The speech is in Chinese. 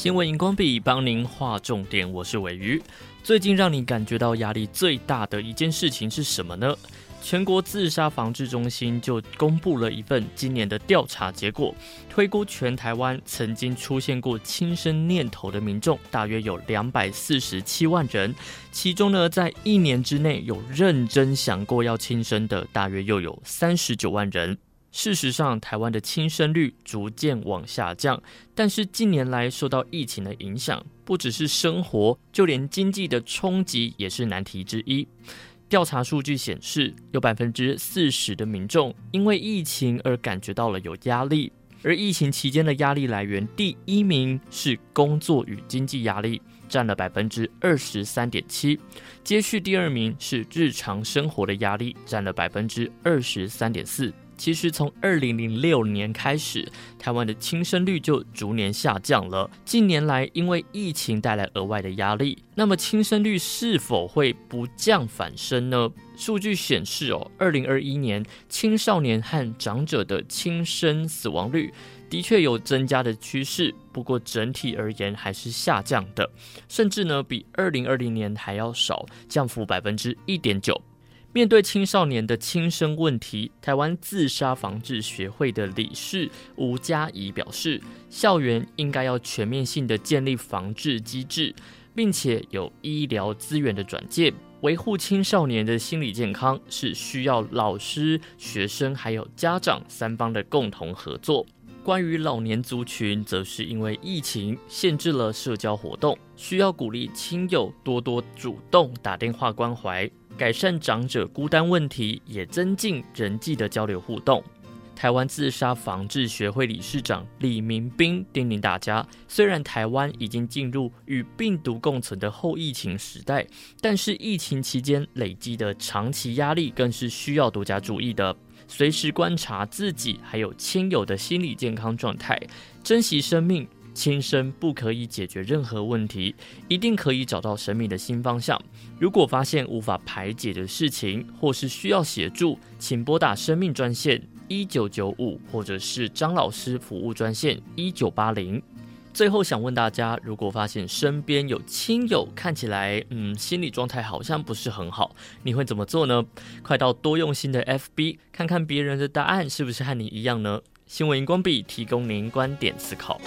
新闻荧光笔帮您画重点，我是伟瑜。最近让你感觉到压力最大的一件事情是什么呢？全国自杀防治中心就公布了一份今年的调查结果，推估全台湾曾经出现过轻生念头的民众大约有两百四十七万人，其中呢，在一年之内有认真想过要轻生的大约又有三十九万人。事实上，台湾的轻生率逐渐往下降，但是近年来受到疫情的影响，不只是生活，就连经济的冲击也是难题之一。调查数据显示，有百分之四十的民众因为疫情而感觉到了有压力，而疫情期间的压力来源，第一名是工作与经济压力，占了百分之二十三点七，接续第二名是日常生活的压力，占了百分之二十三点四。其实从二零零六年开始，台湾的轻生率就逐年下降了。近年来，因为疫情带来额外的压力，那么轻生率是否会不降反升呢？数据显示，哦，二零二一年青少年和长者的轻生死亡率的确有增加的趋势，不过整体而言还是下降的，甚至呢比二零二零年还要少，降幅百分之一点九。面对青少年的轻生问题，台湾自杀防治学会的理事吴佳怡表示，校园应该要全面性的建立防治机制，并且有医疗资源的转介，维护青少年的心理健康是需要老师、学生还有家长三方的共同合作。关于老年族群，则是因为疫情限制了社交活动，需要鼓励亲友多多主动打电话关怀。改善长者孤单问题，也增进人际的交流互动。台湾自杀防治学会理事长李明斌叮咛大家：虽然台湾已经进入与病毒共存的后疫情时代，但是疫情期间累积的长期压力更是需要多加注意的。随时观察自己还有亲友的心理健康状态，珍惜生命。轻生不可以解决任何问题，一定可以找到生命的新方向。如果发现无法排解的事情，或是需要协助，请拨打生命专线一九九五，或者是张老师服务专线一九八零。最后想问大家，如果发现身边有亲友看起来，嗯，心理状态好像不是很好，你会怎么做呢？快到多用心的 FB 看看别人的答案是不是和你一样呢？新闻荧光笔提供您观点思考。